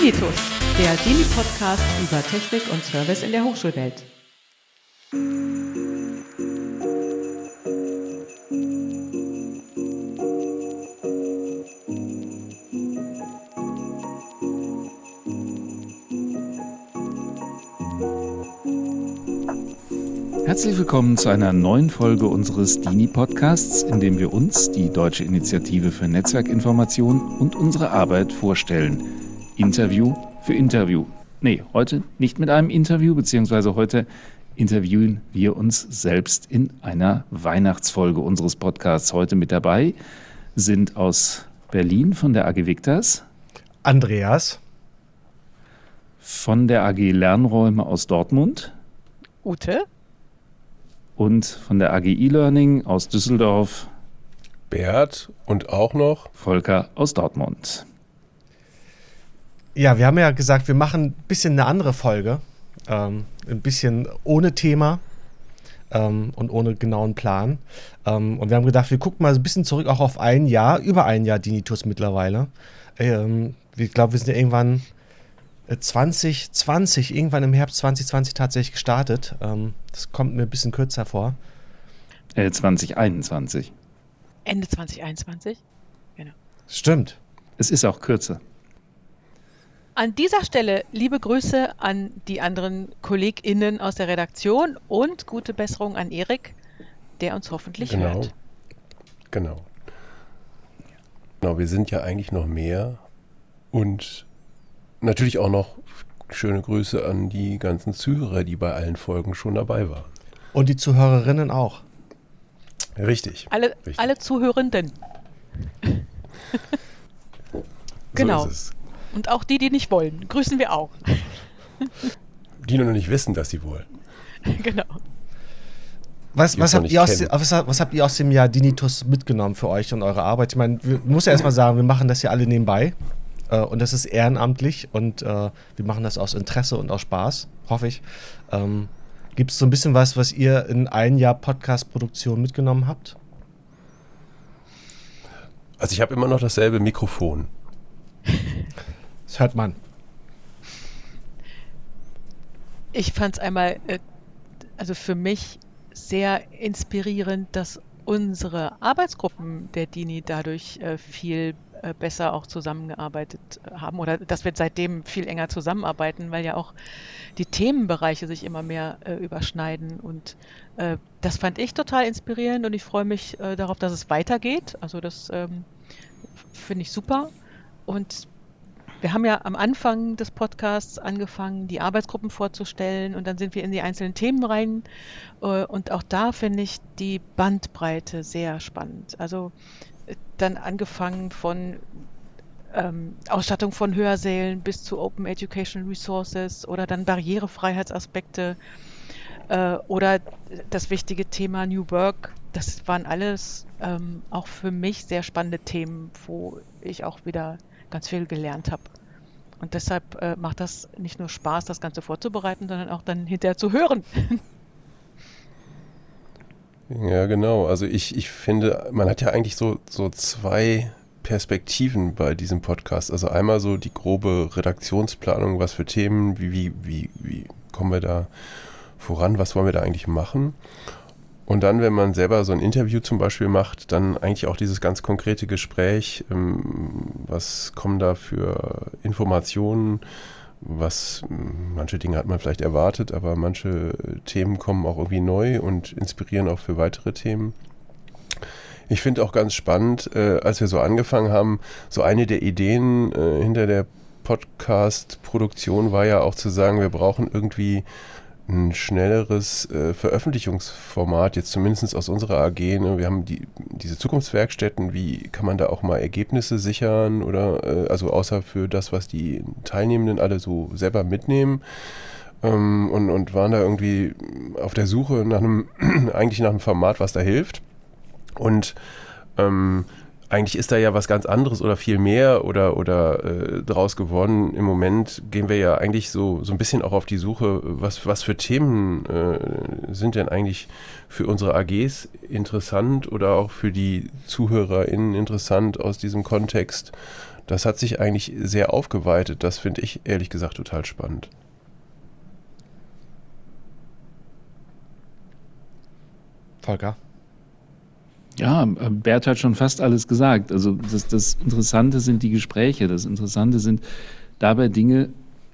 Dinitus, der Dini-Podcast über Technik und Service in der Hochschulwelt. Herzlich willkommen zu einer neuen Folge unseres Dini-Podcasts, in dem wir uns, die Deutsche Initiative für Netzwerkinformation und unsere Arbeit vorstellen. Interview für Interview. Nee, heute nicht mit einem Interview, beziehungsweise heute interviewen wir uns selbst in einer Weihnachtsfolge unseres Podcasts. Heute mit dabei sind aus Berlin von der AG Victas Andreas von der AG Lernräume aus Dortmund Ute und von der AG E-Learning aus Düsseldorf Bert und auch noch Volker aus Dortmund. Ja, wir haben ja gesagt, wir machen ein bisschen eine andere Folge. Ähm, ein bisschen ohne Thema ähm, und ohne genauen Plan. Ähm, und wir haben gedacht, wir gucken mal ein bisschen zurück auch auf ein Jahr, über ein Jahr Dinitus mittlerweile. Ähm, ich glaube, wir sind ja irgendwann 2020, äh, irgendwann im Herbst 2020 tatsächlich gestartet. Ähm, das kommt mir ein bisschen kürzer vor. Äh, 2021. Ende 2021? Genau. Stimmt. Es ist auch kürzer. An dieser Stelle liebe Grüße an die anderen KollegInnen aus der Redaktion und gute Besserung an Erik, der uns hoffentlich genau. hört. Genau. Genau, wir sind ja eigentlich noch mehr und natürlich auch noch schöne Grüße an die ganzen Zuhörer, die bei allen Folgen schon dabei waren. Und die Zuhörerinnen auch. Richtig. Alle, richtig. alle Zuhörenden. genau. So Und auch die, die nicht wollen, grüßen wir auch. die nur noch nicht wissen, dass sie wollen. genau. Was, was, habt aus, was, was, habt ihr aus, dem Jahr Dinitus mitgenommen für euch und eure Arbeit? Ich meine, ich muss ja erstmal sagen, wir machen das ja alle nebenbei. Äh, und das ist ehrenamtlich und äh, wir machen das aus Interesse und aus Spaß, hoffe ich. Ähm, Gibt es so ein bisschen was, was ihr in ein Jahr Podcast-Produktion mitgenommen habt? Also ich habe immer noch dasselbe Mikrofon. Das hört man. Ich fand es einmal, äh, also für mich sehr inspirierend, dass unsere Arbeitsgruppen der Dini dadurch äh, viel äh, besser auch zusammengearbeitet haben oder dass wir seitdem viel enger zusammenarbeiten, weil ja auch die Themenbereiche sich immer mehr äh, überschneiden und äh, das fand ich total inspirierend und ich freue mich äh, darauf, dass es weitergeht. Also das ähm, finde ich super und wir haben ja am Anfang des Podcasts angefangen, die Arbeitsgruppen vorzustellen und dann sind wir in die einzelnen Themen rein. Äh, und auch da finde ich die Bandbreite sehr spannend. Also dann angefangen von ähm, Ausstattung von Hörsälen bis zu Open Educational Resources oder dann Barrierefreiheitsaspekte äh, oder das wichtige Thema New Work. Das waren alles ähm, auch für mich sehr spannende Themen, wo ich auch wieder ganz viel gelernt habe. Und deshalb äh, macht das nicht nur Spaß, das Ganze vorzubereiten, sondern auch dann hinterher zu hören. Ja, genau. Also ich, ich finde, man hat ja eigentlich so, so zwei Perspektiven bei diesem Podcast. Also einmal so die grobe Redaktionsplanung, was für Themen, wie, wie, wie, wie kommen wir da voran, was wollen wir da eigentlich machen. Und dann, wenn man selber so ein Interview zum Beispiel macht, dann eigentlich auch dieses ganz konkrete Gespräch, ähm, was kommen da für Informationen, was manche Dinge hat man vielleicht erwartet, aber manche Themen kommen auch irgendwie neu und inspirieren auch für weitere Themen. Ich finde auch ganz spannend, äh, als wir so angefangen haben, so eine der Ideen äh, hinter der Podcast-Produktion war ja auch zu sagen, wir brauchen irgendwie ein schnelleres äh, Veröffentlichungsformat, jetzt zumindest aus unserer AG. Ne? Wir haben die, diese Zukunftswerkstätten, wie kann man da auch mal Ergebnisse sichern oder äh, also außer für das, was die Teilnehmenden alle so selber mitnehmen. Ähm, und, und waren da irgendwie auf der Suche nach einem, eigentlich nach einem Format, was da hilft. Und ähm, eigentlich ist da ja was ganz anderes oder viel mehr oder, oder äh, draus geworden. Im Moment gehen wir ja eigentlich so, so ein bisschen auch auf die Suche, was, was für Themen äh, sind denn eigentlich für unsere AGs interessant oder auch für die ZuhörerInnen interessant aus diesem Kontext das hat sich eigentlich sehr aufgeweitet. Das finde ich ehrlich gesagt total spannend. Volker? Ja, Bert hat schon fast alles gesagt. Also das, das Interessante sind die Gespräche. Das Interessante sind dabei Dinge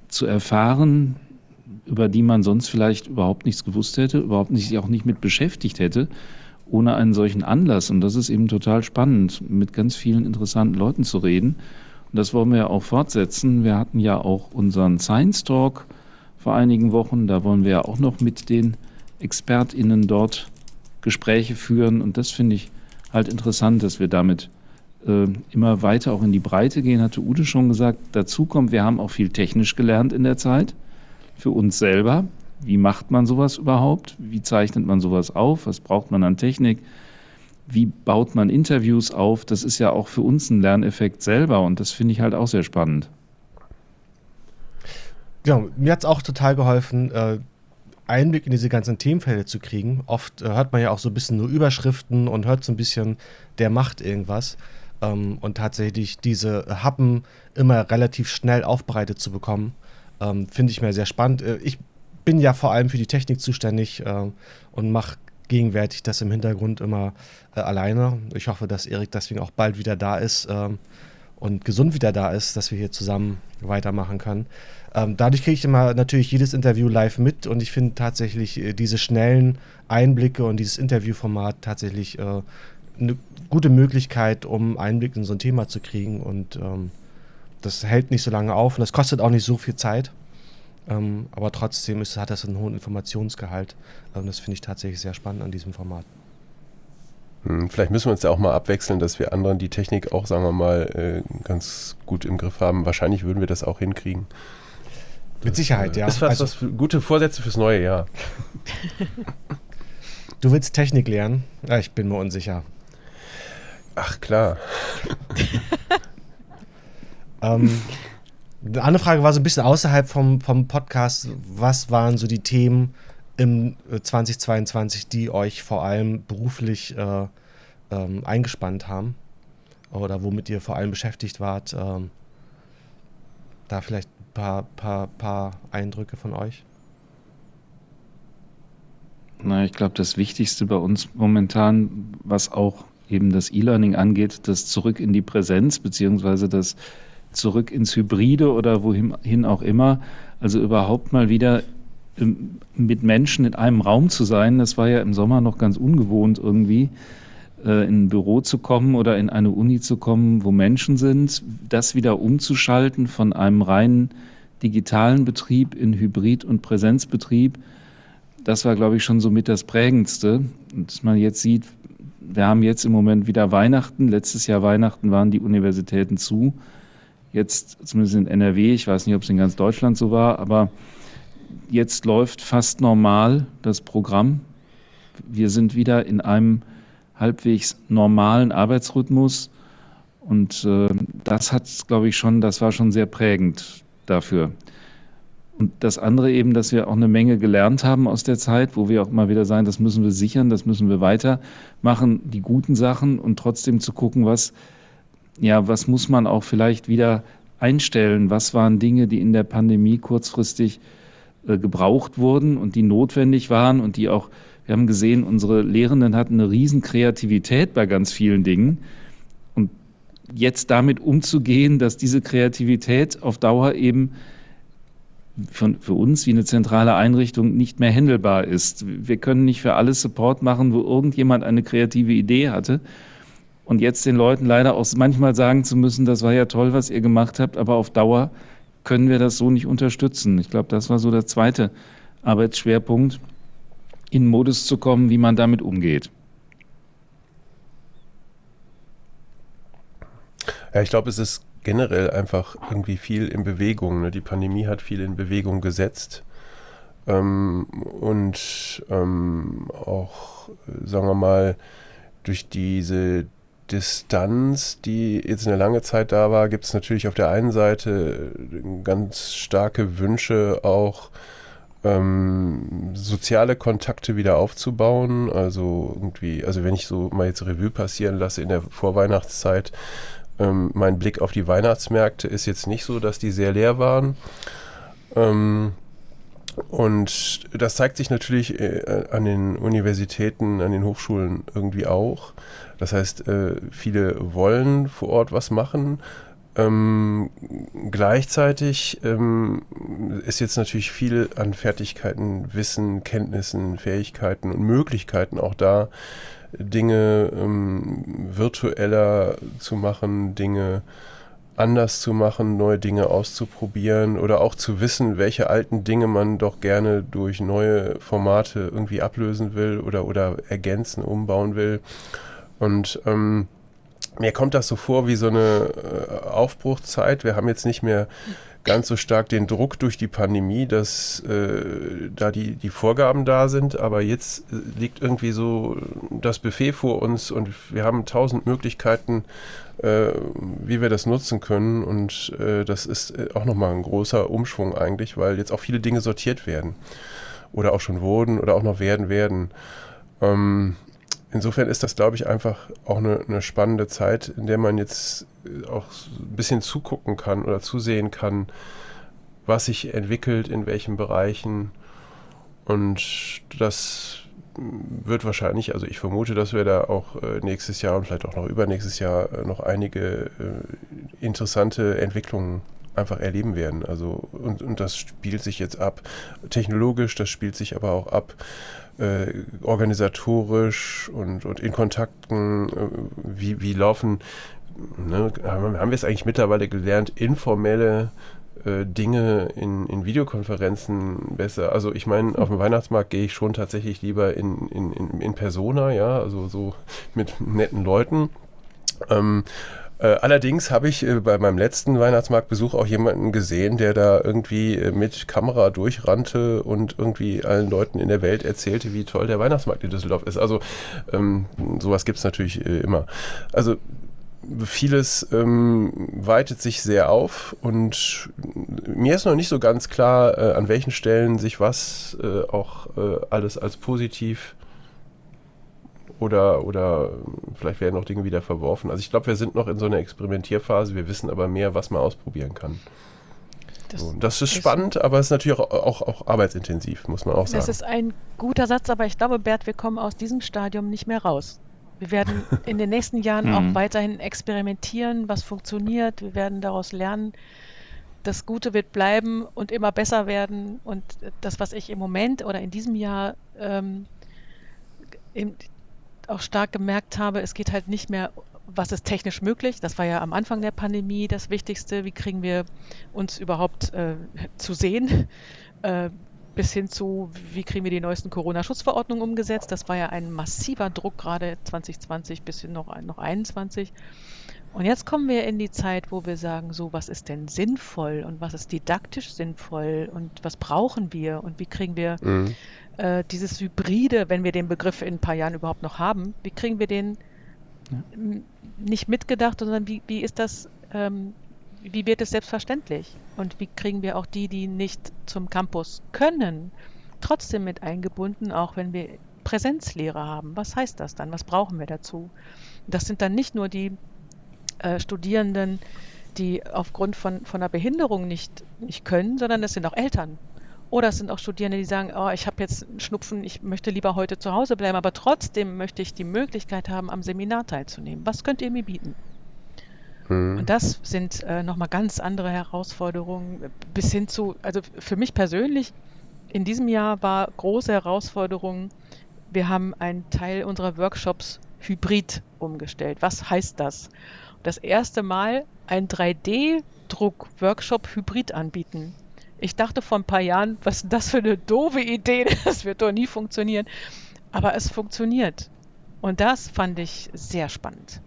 zu erfahren, über die man sonst vielleicht überhaupt nichts gewusst hätte, überhaupt nicht, sich auch nicht mit beschäftigt hätte, ohne einen solchen Anlass. Und das ist eben total spannend, mit ganz vielen interessanten Leuten zu reden. Und das wollen wir ja auch fortsetzen. Wir hatten ja auch unseren Science Talk vor einigen Wochen. Da wollen wir ja auch noch mit den ExpertInnen dort Gespräche führen. Und das finde ich halt interessant, dass wir damit äh, immer weiter auch in die Breite gehen, hatte Ute schon gesagt. Dazu kommt, wir haben auch viel technisch gelernt in der Zeit für uns selber. Wie macht man sowas überhaupt? Wie zeichnet man sowas auf? Was braucht man an Technik? Wie baut man Interviews auf? Das ist ja auch für uns ein Lerneffekt selber und das finde ich halt auch sehr spannend. Genau, mir hat es auch total geholfen, äh, Einblick in diese ganzen Themenfelder zu kriegen. Oft äh, hört man ja auch so ein bisschen nur Überschriften und hört so ein bisschen, der macht irgendwas. Ähm, und tatsächlich diese Happen immer relativ schnell aufbereitet zu bekommen, ähm, finde ich mir sehr spannend. Äh, ich bin ja vor allem für die Technik zuständig äh, und mache gegenwärtig das im Hintergrund immer äh, alleine. Ich hoffe, dass Erik deswegen auch bald wieder da ist ähm, und gesund wieder da ist, dass wir hier zusammen weitermachen können. Ähm, dadurch kriege ich immer natürlich jedes Interview live mit und ich finde tatsächlich äh, diese schnellen Einblicke und dieses Interviewformat tatsächlich äh, eine gute Möglichkeit, um Einblick in so ein Thema zu kriegen und ähm, das hält nicht so lange auf und das kostet auch nicht so viel Zeit. Ähm, aber trotzdem ist, hat das einen hohen Informationsgehalt. Ähm, das finde ich tatsächlich sehr spannend an diesem Format. Hm, vielleicht müssen wir uns ja auch mal abwechseln, dass wir anderen die Technik auch, sagen wir mal, äh, ganz gut im Griff haben. Wahrscheinlich würden wir das auch hinkriegen. Mit Sicherheit, ja. Das war also, was gute Vorsätze fürs neue Jahr. du willst Technik lernen? Ja, ich bin mir unsicher. Ach klar. ähm, eine andere Frage war so ein bisschen außerhalb vom, vom Podcast. Was waren so die Themen im 2022, äh, die euch vor allem beruflich äh, ähm, eingespannt haben? Oder womit ihr vor allem beschäftigt wart? Ähm, da vielleicht paar, paar, paar Eindrücke von euch? Na, ich glaube, das Wichtigste bei uns momentan, was auch eben das E-Learning angeht, das Zurück in die Präsenz, beziehungsweise das zurück ins Hybride oder wohin auch immer. Also überhaupt mal wieder ähm, mit Menschen in einem Raum zu sein. Das war ja im Sommer noch ganz ungewohnt irgendwie, äh, in ein Büro zu kommen oder in eine Uni zu kommen, wo Menschen sind. Das wieder umzuschalten von einem reinen digitalen Betrieb in Hybrid- und Präsenzbetrieb. Das war, glaube ich, schon so mit das Prägendste. Und dass man jetzt sieht, wir haben jetzt im Moment wieder Weihnachten. Letztes Jahr Weihnachten waren die Universitäten zu jetzt zumindest in NRW, ich weiß nicht, ob es in ganz Deutschland so war, aber jetzt läuft fast normal das Programm. Wir sind wieder in einem halbwegs normalen Arbeitsrhythmus und äh, das hat, glaube ich, schon, das war schon sehr prägend dafür. Und das andere eben, dass wir auch eine Menge gelernt haben aus der Zeit, wo wir auch mal wieder sagen, das müssen wir sichern, das müssen wir weitermachen, die guten Sachen und trotzdem zu gucken, was ja, was muss man auch vielleicht wieder einstellen? Was waren Dinge, die in der Pandemie kurzfristig äh, gebraucht wurden und die notwendig waren und die auch, wir haben gesehen, unsere Lehrenden hatten eine riesen Kreativität bei ganz vielen Dingen. Und jetzt damit umzugehen, dass diese Kreativität auf Dauer eben von, für uns wie eine zentrale Einrichtung nicht mehr händelbar ist. Wir können nicht für alles Support machen, wo irgendjemand eine kreative Idee hatte und jetzt den Leuten leider auch manchmal sagen zu müssen, das war ja toll, was ihr gemacht habt, aber auf Dauer können wir das so nicht unterstützen. Ich glaube, das war so der zweite Arbeitsschwerpunkt, in Modus zu kommen, wie man damit umgeht. Ja, ich glaube, es ist generell einfach irgendwie viel in Bewegung. Ne? Die Pandemie hat viel in Bewegung gesetzt. Ähm, und ähm, auch, sagen wir mal, durch diese Distanz, die jetzt eine lange Zeit da war, gibt es natürlich auf der einen Seite ganz starke Wünsche auch ähm, soziale Kontakte wieder aufzubauen. Also irgendwie, also wenn ich so mal jetzt Revue passieren lasse in der Vorweihnachtszeit, Ähm, mein Blick auf die Weihnachtsmärkte ist jetzt nicht so, dass die sehr leer waren. Ähm, und das zeigt sich natürlich äh, an den Universitäten, an den Hochschulen irgendwie auch. Das heißt, äh, viele wollen vor Ort was machen. Ähm, gleichzeitig ähm, ist jetzt natürlich viel an Fertigkeiten, Wissen, Kenntnissen, Fähigkeiten und Möglichkeiten auch da, Dinge ähm, virtueller zu machen, Dinge anders zu machen, neue Dinge auszuprobieren oder auch zu wissen, welche alten Dinge man doch gerne durch neue Formate irgendwie ablösen will oder, oder ergänzen, umbauen will. Und ähm, mir kommt das so vor wie so eine äh, Aufbruchzeit. Wir haben jetzt nicht mehr ganz so stark den Druck durch die Pandemie, dass äh, da die, die Vorgaben da sind, aber jetzt äh, liegt irgendwie so das Buffet vor uns und wir haben tausend Möglichkeiten, äh, wie wir das nutzen können und äh, das ist äh, auch nochmal ein großer Umschwung eigentlich, weil jetzt auch viele Dinge sortiert werden oder auch schon wurden oder auch noch werden werden. Ähm, insofern ist das, glaube ich, einfach auch eine, eine, spannende Zeit, in der man jetzt äh, auch ein bisschen zugucken kann oder zusehen kann, was sich entwickelt, in welchen Bereichen. Und das wird wahrscheinlich, also ich vermute, dass wir da auch äh, nächstes Jahr und vielleicht auch noch übernächstes Jahr äh, noch einige interessante Entwicklungen einfach erleben werden. Also und, und das spielt sich jetzt ab technologisch, das spielt sich aber auch ab äh, organisatorisch und, und in Kontakten, äh, wie, wie laufen, ne, haben wir es eigentlich mittlerweile gelernt, informelle äh, Dinge in, in Videokonferenzen besser. Also ich meine, auf dem Weihnachtsmarkt gehe ich schon tatsächlich lieber in, in, in, in Persona, ja, also so mit netten Leuten. Ähm, äh, allerdings habe ich äh, bei meinem letzten Weihnachtsmarktbesuch auch jemanden gesehen, der da irgendwie äh, mit Kamera durchrannte und irgendwie allen Leuten in der Welt erzählte, wie toll der Weihnachtsmarkt in Düsseldorf ist. Also ähm, sowas gibt es natürlich äh, immer. Also vieles ähm, weitet sich sehr auf und mir ist noch nicht so ganz klar, äh, an welchen Stellen sich was äh, auch alles als positiv oder, oder vielleicht werden auch Dinge wieder verworfen. Also ich glaube, wir sind noch in so einer Experimentierphase, wir wissen aber mehr, was man ausprobieren kann. Das, so, das ist, ist spannend, aber es ist natürlich auch, auch, auch, arbeitsintensiv, muss man auch sagen. Das ist ein guter Satz, aber ich glaube, Bert, wir kommen aus diesem Stadium nicht mehr raus. Wir werden in den nächsten Jahren auch mhm. weiterhin experimentieren, was funktioniert. Wir werden daraus lernen. Das Gute wird bleiben und immer besser werden. Und das, was ich im Moment oder in diesem Jahr ähm, auch stark gemerkt habe, es geht halt nicht mehr, was ist technisch möglich. Das war ja am Anfang der Pandemie das Wichtigste. Wie kriegen wir uns überhaupt äh, zu sehen? Äh, bis hin zu, wie kriegen wir die neuesten Corona-Schutzverordnungen umgesetzt. Das war ja ein massiver Druck, gerade 2020 bis hin noch, noch 21. Und jetzt kommen wir in die Zeit, wo wir sagen, so, was ist denn sinnvoll und was ist didaktisch sinnvoll und was brauchen wir und wie kriegen wir mhm äh, dieses Hybride, wenn wir den Begriff in ein paar Jahren überhaupt noch haben, wie kriegen wir den ja. nicht mitgedacht, sondern wie, wie ist das, ähm, wie wird es selbstverständlich? Und wie kriegen wir auch die, die nicht zum Campus können, trotzdem mit eingebunden, auch wenn wir Präsenzlehre haben? Was heißt das dann? Was brauchen wir dazu? Das sind dann nicht nur die äh, Studierenden, die aufgrund von, von einer Behinderung nicht, nicht können, sondern es sind auch Eltern, oder es sind auch Studierende, die sagen, oh, ich habe jetzt einen Schnupfen, ich möchte lieber heute zu Hause bleiben, aber trotzdem möchte ich die Möglichkeit haben, am Seminar teilzunehmen. Was könnt ihr mir bieten? Mhm. Und das sind äh, nochmal ganz andere Herausforderungen bis hin zu, also für mich persönlich, in diesem Jahr war große Herausforderung, wir haben einen Teil unserer Workshops hybrid umgestellt. Was heißt das? Das erste Mal ein 3D-Druck-Workshop hybrid anbieten. Ich dachte vor ein paar Jahren, was ist das für eine doofe Idee, das wird doch nie funktionieren. Aber es funktioniert. Und das fand ich sehr spannend.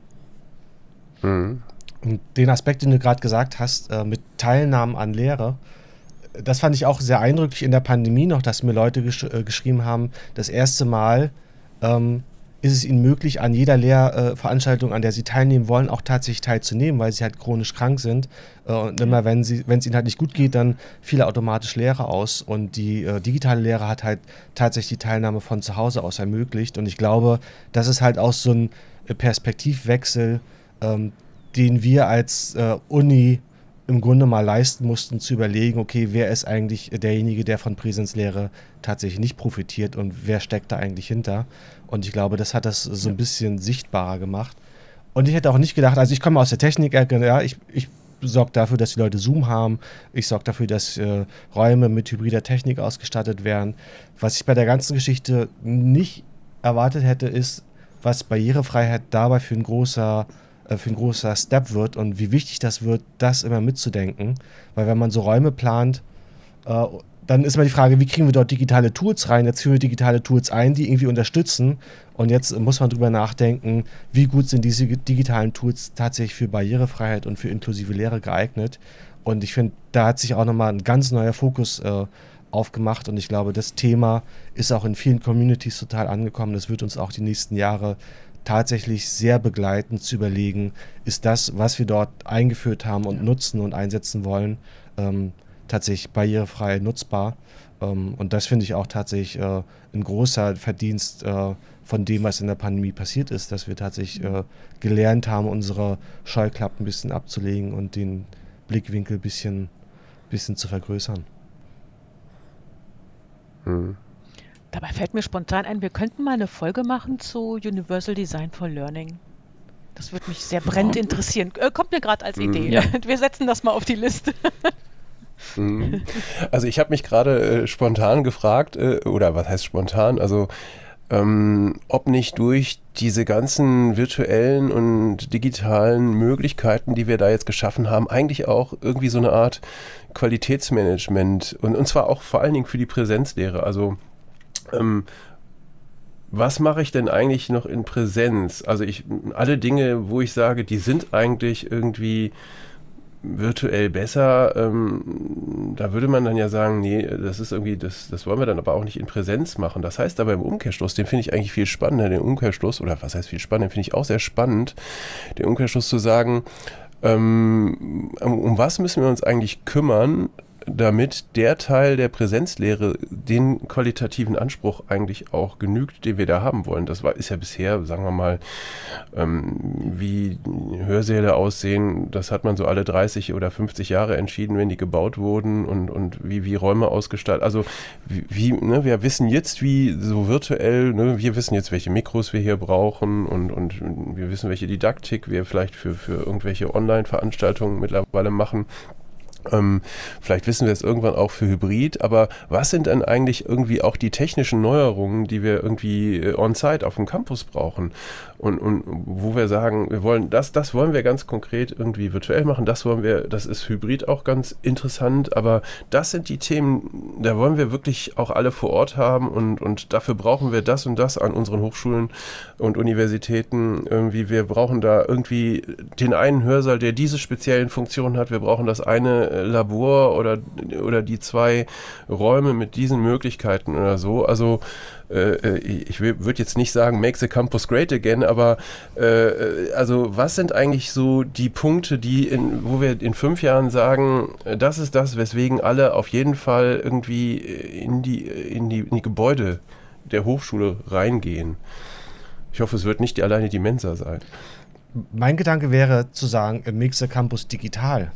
Mhm. Und den Aspekt, den du gerade gesagt hast, äh, mit Teilnahmen an Lehre, das fand ich auch sehr eindrücklich in der Pandemie noch, dass mir Leute gesch äh, geschrieben haben, das erste Mal ähm, ist es ihnen möglich, an jeder Lehrveranstaltung, an der sie teilnehmen wollen, auch tatsächlich teilzunehmen, weil sie halt chronisch krank sind. Äh, und immer wenn sie, wenn es ihnen halt nicht gut geht, dann fiel automatisch Lehre aus. Und die äh, digitale Lehre hat halt tatsächlich die Teilnahme von zu Hause aus ermöglicht. Und ich glaube, das ist halt auch so ein Perspektivwechsel, ähm, den wir als äh, Uni im Grunde mal leisten mussten, zu überlegen, okay, wer ist eigentlich derjenige, der von Präsenzlehre tatsächlich nicht profitiert und wer steckt da eigentlich hinter. Und ich glaube, das hat das so ein bisschen sichtbarer gemacht. Und ich hätte auch nicht gedacht, also ich komme aus der Technik-Ecke, ja, ich, ich sorge dafür, dass die Leute Zoom haben. Ich sorge dafür, dass äh, Räume mit hybrider Technik ausgestattet werden. Was ich bei der ganzen Geschichte nicht erwartet hätte, ist, was Barrierefreiheit dabei für ein großer für ein großer Step wird und wie wichtig das wird, das immer mitzudenken. Weil wenn man so Räume plant, äh, dann ist immer die Frage, wie kriegen wir dort digitale Tools rein? Jetzt führen wir digitale Tools ein, die irgendwie unterstützen. Und jetzt muss man drüber nachdenken, wie gut sind diese digitalen Tools tatsächlich für Barrierefreiheit und für inklusive Lehre geeignet. Und ich finde, da hat sich auch nochmal ein ganz neuer Fokus äh, aufgemacht. Und ich glaube, das Thema ist auch in vielen Communities total angekommen. Das wird uns auch die nächsten Jahre tatsächlich sehr begleitend zu überlegen, ist das, was wir dort eingeführt haben und nutzen und einsetzen wollen, ähm, tatsächlich barrierefrei nutzbar. Ähm, und das finde ich auch tatsächlich äh, ein großer Verdienst äh, von dem, was in der Pandemie passiert ist, dass wir tatsächlich äh, gelernt haben, unsere Scheuklappen ein bisschen abzulegen und den Blickwinkel ein bisschen, bisschen zu vergrößern. Mhm. Dabei fällt mir spontan ein, wir könnten mal eine Folge machen zu Universal Design for Learning. Das würde mich sehr brennend ja. interessieren. Äh, kommt mir gerade als Idee. Ja. Wir setzen das mal auf die Liste. Mhm. Also ich habe mich gerade äh, spontan gefragt, äh, oder was heißt spontan? Also ähm, ob nicht durch diese ganzen virtuellen und digitalen Möglichkeiten, die wir da jetzt geschaffen haben, eigentlich auch irgendwie so eine Art Qualitätsmanagement und, und zwar auch vor allen Dingen für die Präsenzlehre. Also ähm, was mache ich denn eigentlich noch in Präsenz? Also ich, alle Dinge, wo ich sage, die sind eigentlich irgendwie virtuell besser, ähm, da würde man dann ja sagen, nee, das ist irgendwie, das, das wollen wir dann aber auch nicht in Präsenz machen. Das heißt aber im Umkehrschluss, den finde ich eigentlich viel spannender, den Umkehrschluss, oder was heißt viel spannender, den finde ich auch sehr spannend, den Umkehrschluss zu sagen, ähm, um was müssen wir uns eigentlich kümmern, damit der Teil der Präsenzlehre den qualitativen Anspruch eigentlich auch genügt, den wir da haben wollen. Das war, ist ja bisher, sagen wir mal, ähm, wie Hörsäle aussehen, das hat man so alle 30 oder 50 Jahre entschieden, wenn die gebaut wurden und, und wie, wie Räume ausgestaltet. Also wie, wie ne, wir wissen jetzt, wie so virtuell, ne, wir wissen jetzt, welche Mikros wir hier brauchen und, und wir wissen, welche Didaktik wir vielleicht für, für irgendwelche Online-Veranstaltungen mittlerweile machen. Ähm, vielleicht wissen wir es irgendwann auch für Hybrid, aber was sind denn eigentlich irgendwie auch die technischen Neuerungen, die wir irgendwie äh, on-site auf dem Campus brauchen? Und, und wo wir sagen, wir wollen das, das wollen wir ganz konkret irgendwie virtuell machen, das wollen wir, das ist Hybrid auch ganz interessant, aber das sind die Themen, da wollen wir wirklich auch alle vor Ort haben und, und dafür brauchen wir das und das an unseren Hochschulen und Universitäten. Irgendwie, wir brauchen da irgendwie den einen Hörsaal, der diese speziellen Funktionen hat, wir brauchen das eine Labor oder, oder die zwei Räume mit diesen Möglichkeiten oder so. Also äh, äh ich würde jetzt nicht sagen, make the campus great again, aber äh, also was sind eigentlich so die Punkte, die in, wo wir in fünf Jahren sagen, das ist das, weswegen alle auf jeden Fall irgendwie in die, in die, in die Gebäude der Hochschule reingehen. Ich hoffe, es wird nicht die, alleine die Mensa sein. Mein Gedanke wäre zu sagen, make the campus digital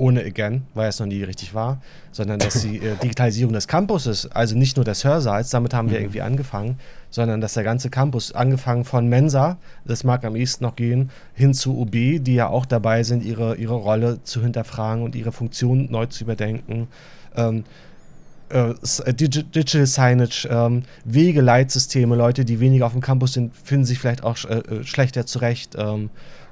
ohne Again, weil es noch nie richtig war, sondern dass die äh, Digitalisierung des Campuses, also nicht nur des Hörsaals, damit haben wir mhm. irgendwie angefangen, sondern dass der ganze Campus, angefangen von Mensa, das mag am ehesten noch gehen, hin zu UB, die ja auch dabei sind, ihre, ihre Rolle zu hinterfragen und ihre Funktion neu zu überdenken. Ähm, äh, äh Digital Signage, ähm, Wege, Leitsysteme, Leute, die weniger auf dem Campus sind, finden sich vielleicht auch äh, äh schlechter zurecht. Ähm,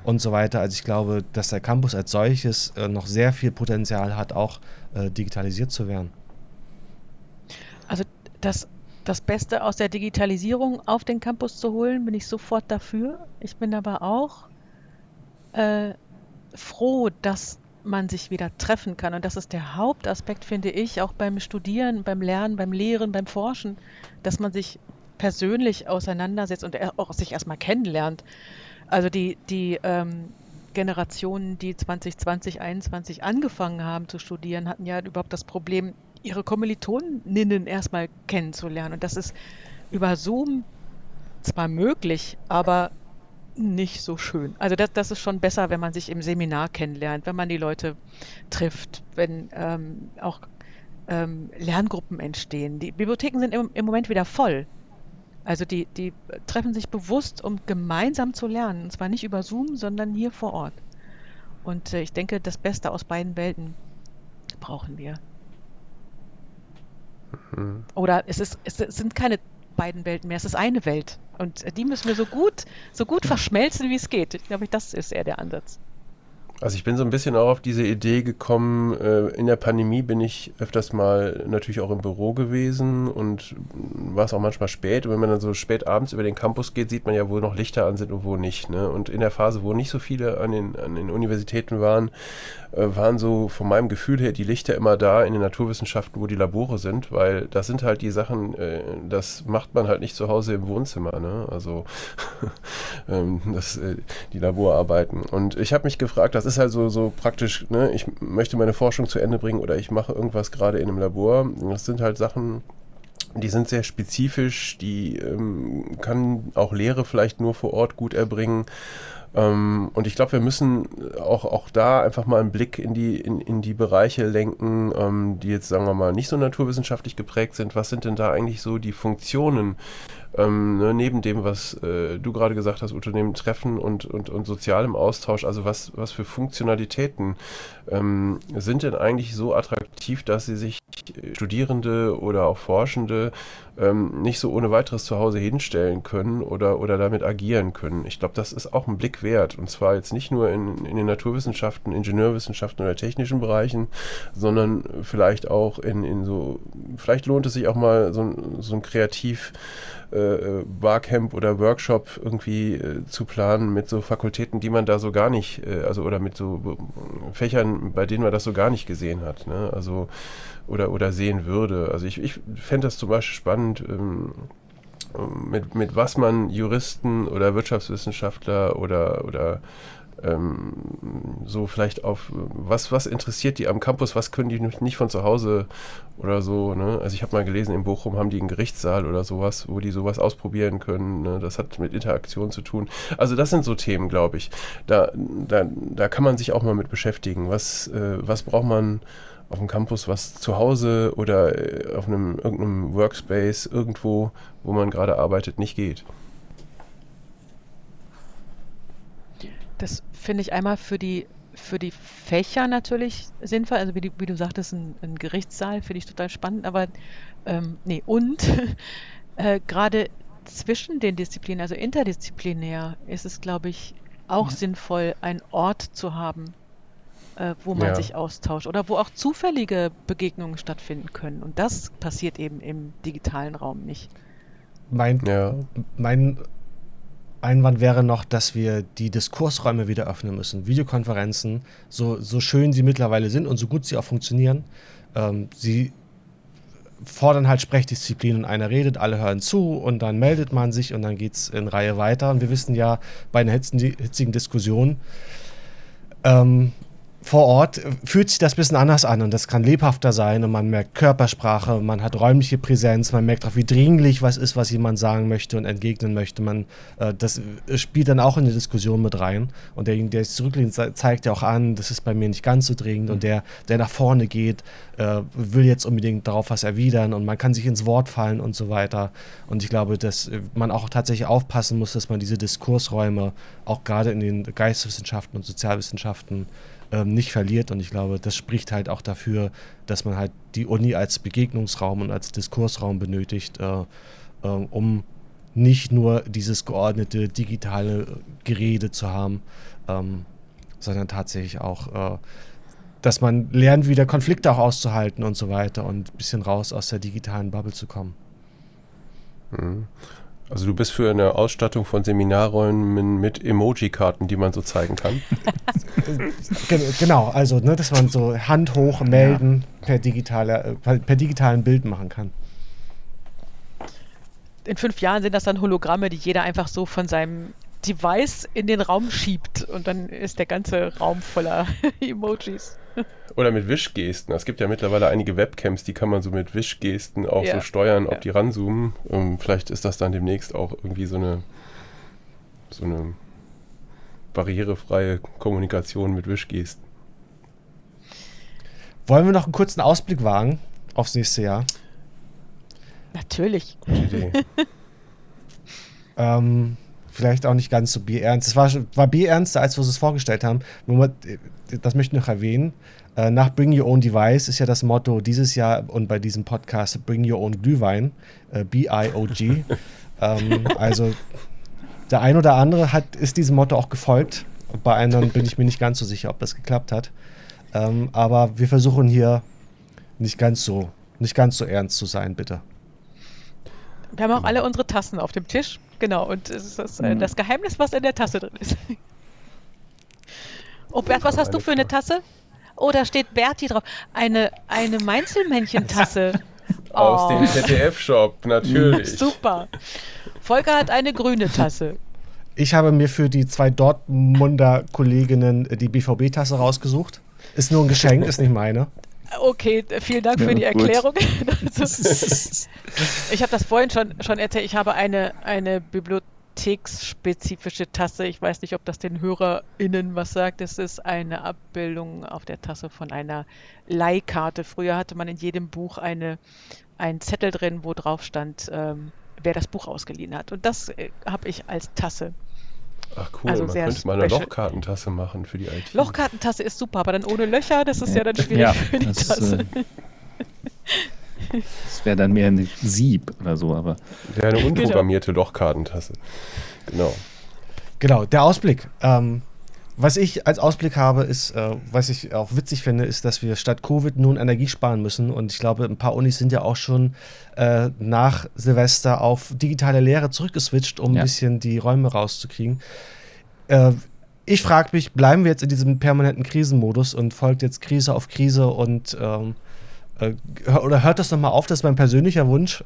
und so weiter. Also ich glaube, dass der Campus als solches äh, noch sehr viel Potenzial hat, auch äh, digitalisiert zu werden. Also das, das Beste aus der Digitalisierung auf den Campus zu holen, bin ich sofort dafür. Ich bin aber auch äh, froh, dass man sich wieder treffen kann. Und das ist der Hauptaspekt, finde ich, auch beim Studieren, beim Lernen, beim Lehren, beim Forschen, dass man sich persönlich auseinandersetzt und auch sich erstmal kennenlernt. Also die, die ähm, Generationen, die 2020, 2021 angefangen haben zu studieren, hatten ja überhaupt das Problem, ihre Kommilitoninnen erstmal kennenzulernen. Und das ist über Zoom zwar möglich, aber nicht so schön. Also das, das ist schon besser, wenn man sich im Seminar kennenlernt, wenn man die Leute trifft, wenn ähm, auch ähm, Lerngruppen entstehen. Die Bibliotheken sind im, im Moment wieder voll. Also die, die treffen sich bewusst, um gemeinsam zu lernen. Und zwar nicht über Zoom, sondern hier vor Ort. Und äh, ich denke, das Beste aus beiden Welten brauchen wir. Mhm. Oder es, ist, es sind keine beiden Welten mehr, es ist eine Welt. Und die müssen wir so gut, so gut verschmelzen, wie es geht. Ich glaube, das ist eher der Ansatz. Also ich bin so ein bisschen auch auf diese Idee gekommen, äh, in der Pandemie bin ich öfters mal natürlich auch im Büro gewesen und war es auch manchmal spät. Und wenn man dann so spät abends über den Campus geht, sieht man ja, wo noch Lichter an sind und wo nicht. Ne? Und in der Phase, wo nicht so viele an den, an den Universitäten waren, waren so von meinem Gefühl her die Lichter immer da in den Naturwissenschaften, wo die Labore sind, weil das sind halt die Sachen, äh, das macht man halt nicht zu Hause im Wohnzimmer. Ne? Also ähm, das, die Laborarbeiten. Und ich habe mich gefragt, das ist halt so, so praktisch, ne? ich möchte meine Forschung zu Ende bringen oder ich mache irgendwas gerade in einem Labor. Das sind halt Sachen, die sind sehr spezifisch, die ähm, kann auch Lehre vielleicht nur vor Ort gut erbringen. Ähm, und ich glaube, wir müssen auch, auch da einfach mal einen Blick in die, in, in die Bereiche lenken, ähm, die jetzt, sagen wir mal, nicht so naturwissenschaftlich geprägt sind. Was sind denn da eigentlich so die Funktionen, ähm, ne, neben dem, was äh, du gerade gesagt hast, Unternehmen treffen und, und, und sozialem Austausch, also was, was für Funktionalitäten ähm, sind denn eigentlich so attraktiv, dass sie sich Studierende oder auch Forschende ähm, nicht so ohne weiteres zu Hause hinstellen können oder, oder damit agieren können. Ich glaube, das ist auch ein Blick wert. Und zwar jetzt nicht nur in, in den Naturwissenschaften, Ingenieurwissenschaften oder technischen Bereichen, sondern vielleicht auch in, in so, vielleicht lohnt es sich auch mal so, so ein Kreativ- äh, Barcamp oder Workshop irgendwie äh, zu planen mit so Fakultäten, die man da so gar nicht, äh, also oder mit so Fächern, bei denen man das so gar nicht gesehen hat. Ne? Also oder, oder sehen würde. Also ich, ich fände das zum Beispiel spannend, ähm, mit, mit was man Juristen oder Wirtschaftswissenschaftler oder, oder so vielleicht auf, was, was interessiert die am Campus, was können die nicht von zu Hause oder so, ne? Also ich habe mal gelesen, in Bochum haben die einen Gerichtssaal oder sowas, wo die sowas ausprobieren können, ne? Das hat mit Interaktion zu tun. Also das sind so Themen, glaube ich. Da, da, da kann man sich auch mal mit beschäftigen. Was, äh, was braucht man auf dem Campus, was zu Hause oder äh, auf einem irgendeinem Workspace irgendwo, wo man gerade arbeitet, nicht geht? Das finde ich einmal für die, für die Fächer natürlich sinnvoll. Also wie, die, wie du sagtest, ein, ein Gerichtssaal finde ich total spannend. Aber ähm, nee, und äh, gerade zwischen den Disziplinen, also interdisziplinär, ist es, glaube ich, auch ja. sinnvoll, einen Ort zu haben, äh, wo man ja. sich austauscht oder wo auch zufällige Begegnungen stattfinden können. Und das passiert eben im digitalen Raum nicht. Mein, ja. mein Einwand wäre noch, dass wir die Diskursräume wieder öffnen müssen. Videokonferenzen, so, so schön sie mittlerweile sind und so gut sie auch funktionieren, ähm, sie fordern halt Sprechdisziplinen. Einer redet, alle hören zu und dann meldet man sich und dann geht es in Reihe weiter. Und wir wissen ja bei einer hitzigen Diskussion, ähm, vor Ort fühlt sich das ein bisschen anders an und das kann lebhafter sein und man merkt Körpersprache, man hat räumliche Präsenz, man merkt auch, wie dringlich was ist, was jemand sagen möchte und entgegnen möchte. Man, äh, das spielt dann auch in die Diskussion mit rein und derjenige, der sich zurücklehnt, zeigt ja auch an, das ist bei mir nicht ganz so dringend mhm. und der, der nach vorne geht, äh, will jetzt unbedingt darauf was erwidern und man kann sich ins Wort fallen und so weiter. Und ich glaube, dass man auch tatsächlich aufpassen muss, dass man diese Diskursräume auch gerade in den Geisteswissenschaften und Sozialwissenschaften ähm, nicht verliert. Und ich glaube, das spricht halt auch dafür, dass man halt die Uni als Begegnungsraum und als Diskursraum benötigt, äh, äh, um nicht nur dieses geordnete digitale Gerede zu haben, ähm, sondern tatsächlich auch, äh, dass man lernt, wieder Konflikte auch auszuhalten und so weiter und ein bisschen raus aus der digitalen Bubble zu kommen. Mhm. Also du bist für eine Ausstattung von Seminarräumen mit Emoji-Karten, die man so zeigen kann. genau, also ne, dass man so Hand hoch melden ja. per, digitaler, äh, per digitalen Bild machen kann. In fünf Jahren sind das dann Hologramme, die jeder einfach so von seinem Device in den Raum schiebt und dann ist der ganze Raum voller Emojis. Oder mit Wischgesten. Es gibt ja mittlerweile einige Webcams, die kann man so mit Wischgesten auch ja. so steuern, ob ja. die ranzoomen. Und ähm, vielleicht ist das dann demnächst auch irgendwie so eine, so eine barrierefreie Kommunikation mit Wischgesten. Wollen wir noch einen kurzen Ausblick wagen aufs nächste Jahr? Natürlich. Gute Idee. ähm, vielleicht auch nicht ganz so bierernst. Es war, war bierernster, als wir es vorgestellt haben. Das möchte ich noch erwähnen. Äh, nach Bring Your Own Device ist ja das Motto dieses Jahr und bei diesem Podcast Bring Your Own Glühwein, äh, B-I-O-G. ähm, also der ein oder andere hat, ist diesem Motto auch gefolgt. Bei anderen bin ich mir nicht ganz so sicher, ob das geklappt hat. Ähm, aber wir versuchen hier nicht ganz so, nicht ganz so ernst zu sein, bitte. Wir haben auch alle unsere Tassen auf dem Tisch. Genau, und es ist das, äh, mhm. das Geheimnis, was in der Tasse drin ist. Oh, Bert, was hast du für eine Tasse? Oh, da steht Berti drauf. Eine, eine Mainzelmännchen-Tasse. Aus oh. dem ZDF-Shop, natürlich. Super. Volker hat eine grüne Tasse. Ich habe mir für die zwei Dortmunder Kolleginnen die BVB-Tasse rausgesucht. Ist nur ein Geschenk, ist nicht meine. Okay, vielen Dank ja, für die gut. Erklärung. ich habe das vorhin schon, schon erzählt. Ich habe eine, eine bibliotheksspezifische Tasse. Ich weiß nicht, ob das den HörerInnen was sagt. Es ist eine Abbildung auf der Tasse von einer Leihkarte. Früher hatte man in jedem Buch eine, einen Zettel drin, wo drauf stand, ähm, wer das Buch ausgeliehen hat. Und das äh, habe ich als Tasse. Ach cool, also man könnte mal eine Lochkartentasse machen für die IT. Lochkartentasse ist super, aber dann ohne Löcher, das ist ja, ja dann schwierig ja, für die Tasse. Äh, das wäre dann mehr ein Sieb oder so, aber. Ja, eine unprogrammierte genau. Lochkartentasse. Genau. Genau, der Ausblick. Ähm, was ich als Ausblick habe, ist, äh, was ich auch witzig finde, ist, dass wir statt Covid nun Energie sparen müssen. Und ich glaube, ein paar Unis sind ja auch schon äh, nach Silvester auf digitale Lehre zurückgeswitcht, um ja. ein bisschen die Räume rauszukriegen. Äh, ich frage mich, bleiben wir jetzt in diesem permanenten Krisenmodus und folgt jetzt Krise auf Krise und ähm, äh, oder hört das nochmal auf? Das ist mein persönlicher Wunsch.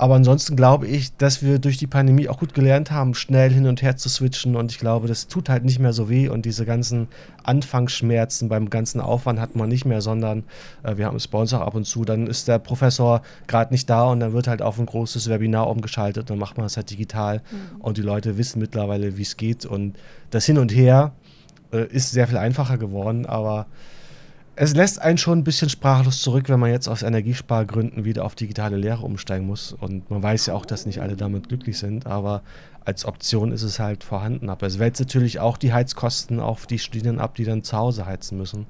Aber ansonsten glaube ich, dass wir durch die Pandemie auch gut gelernt haben, schnell hin und her zu switchen. Und ich glaube, das tut halt nicht mehr so weh. Und diese ganzen Anfangsschmerzen beim ganzen Aufwand hat man nicht mehr, sondern äh, wir haben uns auch ab und zu. Dann ist der Professor gerade nicht da und dann wird halt auf ein großes Webinar umgeschaltet. Dann macht man es halt digital. Mhm. Und die Leute wissen mittlerweile, wie es geht. Und das Hin und Her äh, ist sehr viel einfacher geworden. Aber es lässt einen schon ein bisschen sprachlos zurück, wenn man jetzt aus Energiespargründen wieder auf digitale Lehre umsteigen muss. Und man weiß ja auch, dass nicht alle damit glücklich sind, aber als Option ist es halt vorhanden. Aber es wälzt natürlich auch die Heizkosten auf die Studierenden ab, die dann zu Hause heizen müssen.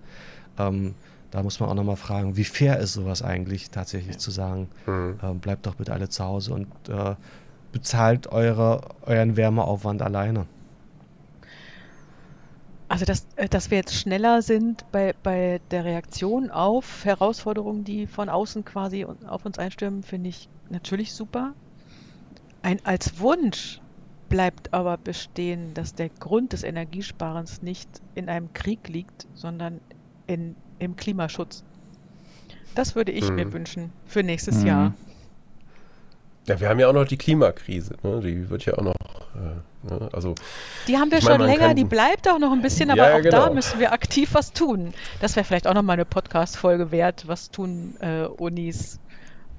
Ähm, da muss man auch nochmal fragen, wie fair ist sowas eigentlich tatsächlich zu sagen, mhm. äh, bleibt doch bitte alle zu Hause und äh, bezahlt eure, euren Wärmeaufwand alleine. Also, dass, äh, dass wir jetzt schneller sind bei, bei der Reaktion auf Herausforderungen, die von außen quasi auf uns einstürmen, finde ich natürlich super. Ein, als Wunsch bleibt aber bestehen, dass der Grund des Energiesparens nicht in einem Krieg liegt, sondern in, im Klimaschutz. Das würde ich mhm. mir wünschen für nächstes mhm. Jahr. Ja, wir haben ja auch noch die Klimakrise. Ne? Die wird ja auch noch äh, ne? Also, die haben wir schon meine, länger, die bleibt auch noch ein bisschen, aber ja, auch genau. da müssen wir aktiv was tun. Das wäre vielleicht auch noch mal eine Podcast-Folge wert. Was tun äh, Unis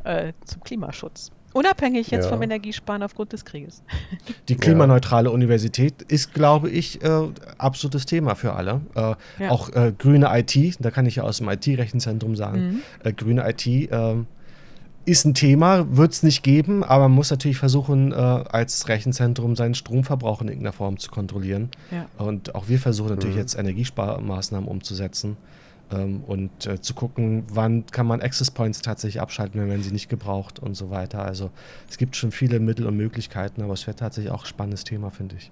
äh, zum Klimaschutz? Unabhängig jetzt ja. vom Energiesparen aufgrund des Krieges. Die klimaneutrale ja. Universität ist, glaube ich, äh, absolutes Thema für alle. Äh, ja. Auch äh, grüne IT, da kann ich ja aus dem IT-Rechenzentrum sagen, mhm. Äh, grüne IT ähm, ist ein Thema, wird es nicht geben, aber man muss natürlich versuchen, äh, als Rechenzentrum seinen Stromverbrauch in irgendeiner Form zu kontrollieren. Ja. Und auch wir versuchen natürlich mhm. jetzt Energiesparmaßnahmen umzusetzen ähm, und äh, zu gucken, wann kann man Access Points tatsächlich abschalten, wenn man sie nicht gebraucht und so weiter. Also es gibt schon viele Mittel und Möglichkeiten, aber es wäre tatsächlich auch ein spannendes Thema, finde ich.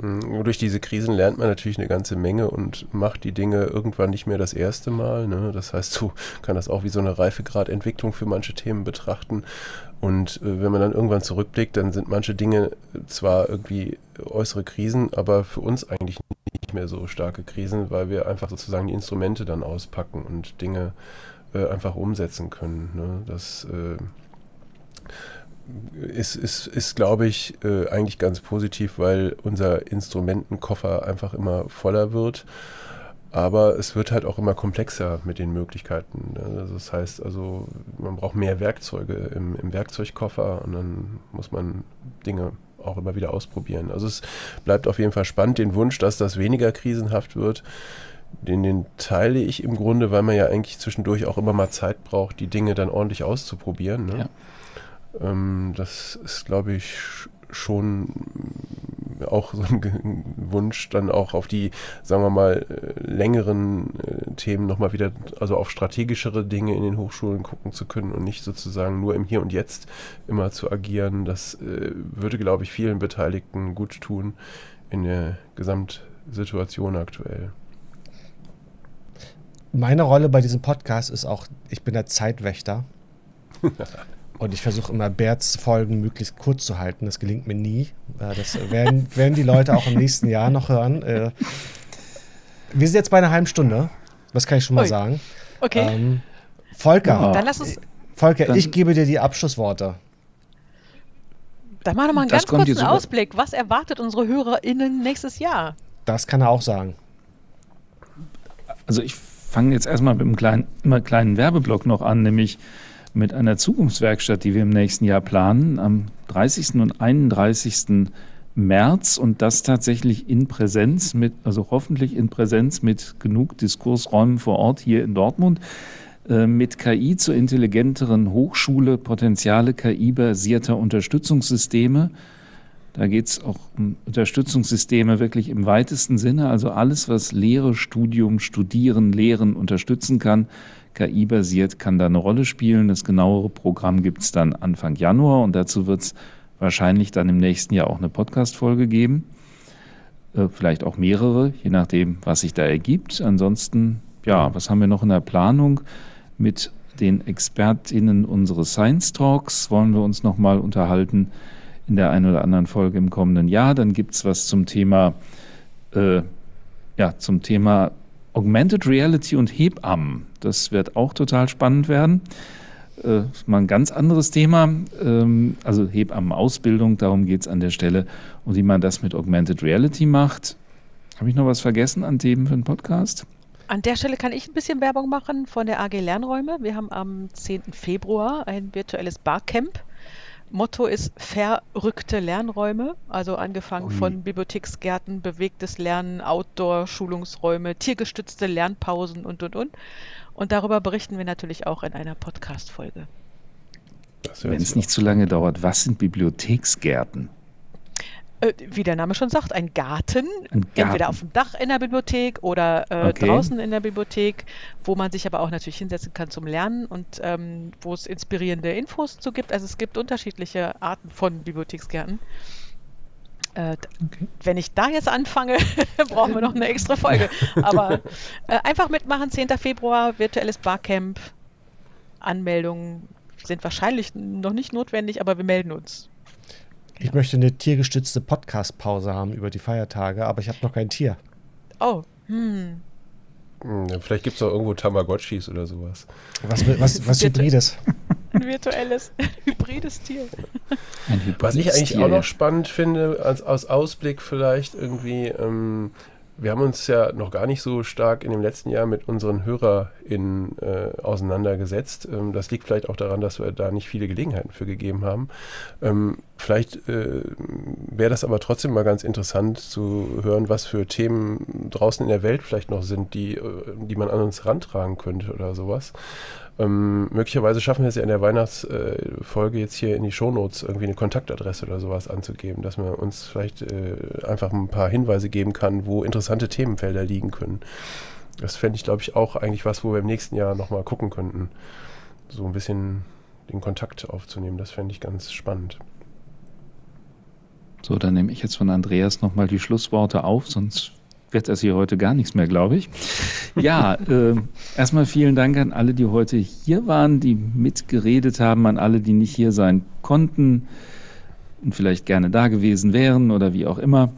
Mhm. Durch diese Krisen lernt man natürlich eine ganze Menge und macht die Dinge irgendwann nicht mehr das erste Mal. Ne? Das heißt, du kann das auch wie so eine Reifegradentwicklung für manche Themen betrachten. Und äh, wenn man dann irgendwann zurückblickt, dann sind manche Dinge zwar irgendwie äußere Krisen, aber für uns eigentlich nicht mehr so starke Krisen, weil wir einfach sozusagen die Instrumente dann auspacken und Dinge äh, einfach umsetzen können. Ne? Das äh, ist, ist, ist glaube ich, äh, eigentlich ganz positiv, weil unser Instrumentenkoffer einfach immer voller wird. Aber es wird halt auch immer komplexer mit den Möglichkeiten. Also das heißt also, man braucht mehr Werkzeuge im, im Werkzeugkoffer und dann muss man Dinge auch immer wieder ausprobieren. Also es bleibt auf jeden Fall spannend. Den Wunsch, dass das weniger krisenhaft wird, den, den teile ich im Grunde, weil man ja eigentlich zwischendurch auch immer mal Zeit braucht, die Dinge dann ordentlich auszuprobieren. Ne? Ja. Ähm, das ist, glaube ich, schon auch so ein Wunsch, dann auch auf die, sagen wir mal, äh, längeren äh, Themen nochmal wieder, also auf strategischere Dinge in den Hochschulen gucken zu können und nicht sozusagen nur im Hier und Jetzt immer zu agieren. Das äh, würde, glaube ich, vielen Beteiligten gut tun in der Gesamtsituation aktuell. Meine Rolle bei diesem Podcast ist auch, ich bin der Zeitwächter. Und ich versuche immer Berts Folgen möglichst kurz zu halten. Das gelingt mir nie. Das werden, werden die Leute auch im nächsten Jahr noch hören. Äh, wir sind jetzt bei einer halben Stunde. Das kann ich schon mal Ui. sagen. Okay. Ähm, Volker, ja. dann lass uns, Volker dann, ich gebe dir die Abschlussworte. Dann machen wir mal einen das ganz kurzen Ausblick. Was erwartet unsere HörerInnen nächstes Jahr? Das kann er auch sagen. Also ich fange jetzt erstmal mit einem kleinen, einem kleinen Werbeblock noch an, nämlich mit einer Zukunftswerkstatt, die wir im nächsten Jahr planen, am 30. und 31. März und das tatsächlich in Präsenz mit, also hoffentlich in Präsenz mit genug Diskursräumen vor Ort hier in Dortmund äh, mit KI zur intelligenteren Hochschule, Potenziale KI-basierter Unterstützungssysteme. Da geht es auch um Unterstützungssysteme wirklich im weitesten Sinne, also alles, was Lehre, Studium, Studieren, Lehren unterstützen kann, KI-basiert kann da eine Rolle spielen. Das genauere Programm gibt es dann Anfang Januar und dazu wird es wahrscheinlich dann im nächsten Jahr auch eine Podcast-Folge geben. Äh, vielleicht auch mehrere, je nachdem, was sich da ergibt. Ansonsten, ja, was haben wir noch in der Planung? Mit den ExpertInnen unseres Science Talks wollen wir uns nochmal unterhalten in der einen oder anderen Folge im kommenden Jahr. Dann gibt es was zum Thema, äh, ja, zum Thema Augmented Reality und Hebammen. Das wird auch total spannend werden. Äh, mal ein ganz anderes Thema. Ähm, also Hebammenausbildung, darum geht es an der Stelle. Und wie man das mit Augmented Reality macht. Habe ich noch was vergessen an Themen für den Podcast? An der Stelle kann ich ein bisschen Werbung machen von der AG Lernräume. Wir haben am 10. Februar ein virtuelles Barcamp Motto ist verrückte Lernräume, also angefangen Ui. von Bibliotheksgärten, bewegtes Lernen, Outdoor-Schulungsräume, tiergestützte Lernpausen und, und, und. Und darüber berichten wir natürlich auch in einer Podcast-Folge. Wenn es nicht zu lange dauert, was sind Bibliotheksgärten? Äh, wie der Name schon sagt, ein Garten, ein Garten, entweder auf dem Dach in der Bibliothek oder äh, okay. draußen in der Bibliothek, wo man sich aber auch natürlich hinsetzen kann zum Lernen und ähm, wo es inspirierende Infos zu gibt. Also es gibt unterschiedliche Arten von Bibliotheksgärten. Äh, okay. Wenn ich da jetzt anfange, brauchen wir noch eine extra Folge. Aber äh, einfach mitmachen, 10. Februar, virtuelles Barcamp. Anmeldungen sind wahrscheinlich noch nicht notwendig, aber wir melden uns. Ich möchte eine tiergestützte Podcast-Pause haben über die Feiertage, aber ich habe noch kein Tier. Oh, hm. hm vielleicht gibt es auch irgendwo Tamagotchis oder sowas. Was, was, was Hybrides? Ein virtuelles, hybrides Tier. Hybrides was ich eigentlich Tier, auch noch spannend finde, als, als Ausblick vielleicht irgendwie, ähm, wir haben uns ja noch gar nicht so stark in dem letzten Jahr mit unseren HörerInnen äh, auseinandergesetzt. Ähm, das liegt vielleicht auch daran, dass wir da nicht viele Gelegenheiten für gegeben haben. Ähm, vielleicht äh, wäre das aber trotzdem mal ganz interessant zu hören, was für Themen draußen in der Welt vielleicht noch sind, die, äh, die man an uns rantragen könnte oder sowas. Ähm, möglicherweise schaffen wir es ja in der Weihnachtsfolge jetzt hier in die Shownotes irgendwie eine Kontaktadresse oder sowas anzugeben, dass man uns vielleicht äh, einfach ein paar Hinweise geben kann, wo interessante Themenfelder liegen können. Das fände ich, glaube ich, auch eigentlich was, wo wir im nächsten Jahr nochmal gucken könnten. So ein bisschen den Kontakt aufzunehmen. Das fände ich ganz spannend. So, dann nehme ich jetzt von Andreas nochmal die Schlussworte auf, sonst wird das hier heute gar nichts mehr, glaube ich. Ja, äh, erstmal vielen Dank an alle, die heute hier waren, die mitgeredet haben, an alle, die nicht hier sein konnten und vielleicht gerne da gewesen wären oder wie auch immer.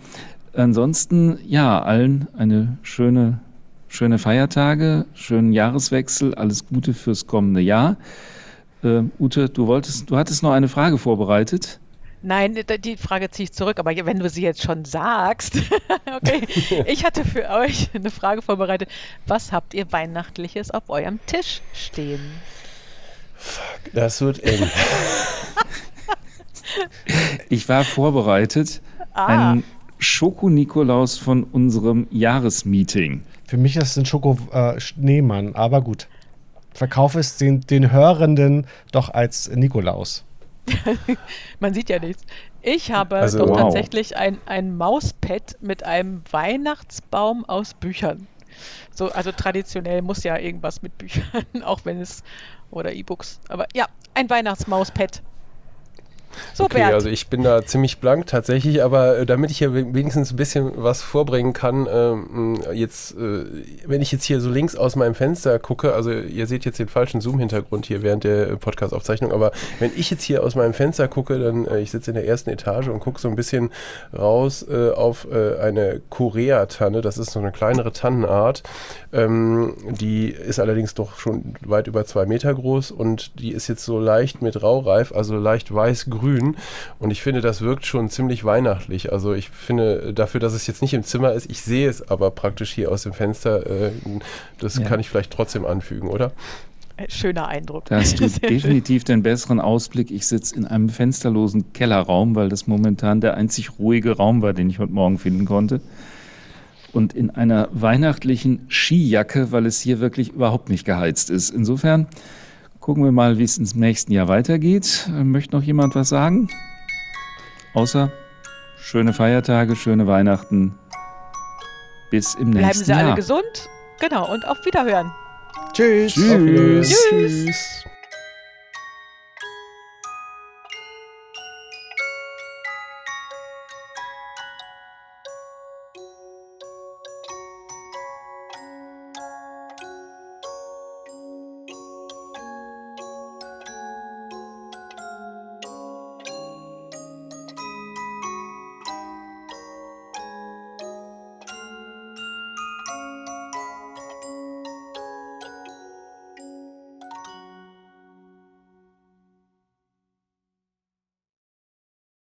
Ansonsten, ja, allen eine schöne, schöne Feiertage, schönen Jahreswechsel, alles Gute fürs kommende Jahr. Äh, Ute, du wolltest, du hattest noch eine Frage vorbereitet. Nein, die Frage ziehe ich zurück, aber wenn du sie jetzt schon sagst, okay, ich hatte für euch eine Frage vorbereitet. Was habt ihr Weihnachtliches auf eurem Tisch stehen? Fuck, das wird eng. Ich war vorbereitet. Ah. Ein Schoko-Nikolaus von unserem Jahresmeeting. Für mich ist es ein Schoko-Schneemann, äh, aber gut. Verkaufe es den, den Hörenden doch als Nikolaus. Man sieht ja nichts. Ich habe also, doch wow. tatsächlich ein, ein Mauspad mit einem Weihnachtsbaum aus Büchern. So, also traditionell muss ja irgendwas mit Büchern, auch wenn es oder E-Books. Aber ja, ein Weihnachtsmauspad. So, okay, Bernd. also ich bin da ziemlich blank tatsächlich, aber äh, damit ich hier wenigstens ein bisschen was vorbringen kann, ähm, jetzt, äh, wenn ich jetzt hier so links aus meinem Fenster gucke, also ihr seht jetzt den falschen Zoom-Hintergrund hier während der Podcast-Aufzeichnung, aber wenn ich jetzt hier aus meinem Fenster gucke, dann, äh, ich sitze in der ersten Etage und gucke so ein bisschen raus äh, auf äh, eine Korea-Tanne, das ist so eine kleinere Tannenart, ähm, die ist allerdings doch schon weit über zwei Meter groß und die ist jetzt so leicht mit Raureif, also leicht weiß-grün grün. Und ich finde, das wirkt schon ziemlich weihnachtlich. Also ich finde, dafür, dass es jetzt nicht im Zimmer ist, ich sehe es aber praktisch hier aus dem Fenster, äh, das ja. kann ich vielleicht trotzdem anfügen, oder? Schöner Eindruck. Da hast du definitiv den besseren Ausblick. Ich sitze in einem fensterlosen Kellerraum, weil das momentan der einzig ruhige Raum war, den ich heute Morgen finden konnte. Und in einer weihnachtlichen Skijacke, weil es hier wirklich überhaupt nicht geheizt ist. Insofern Gucken wir mal, wie es ins nächsten Jahr weitergeht. Möchte noch jemand was sagen? Außer schöne Feiertage, schöne Weihnachten. Bis im nächsten Jahr. Bleiben Sie alle gesund. Genau, und auf Wiederhören. Tschüss. Tschüss. Tschüss.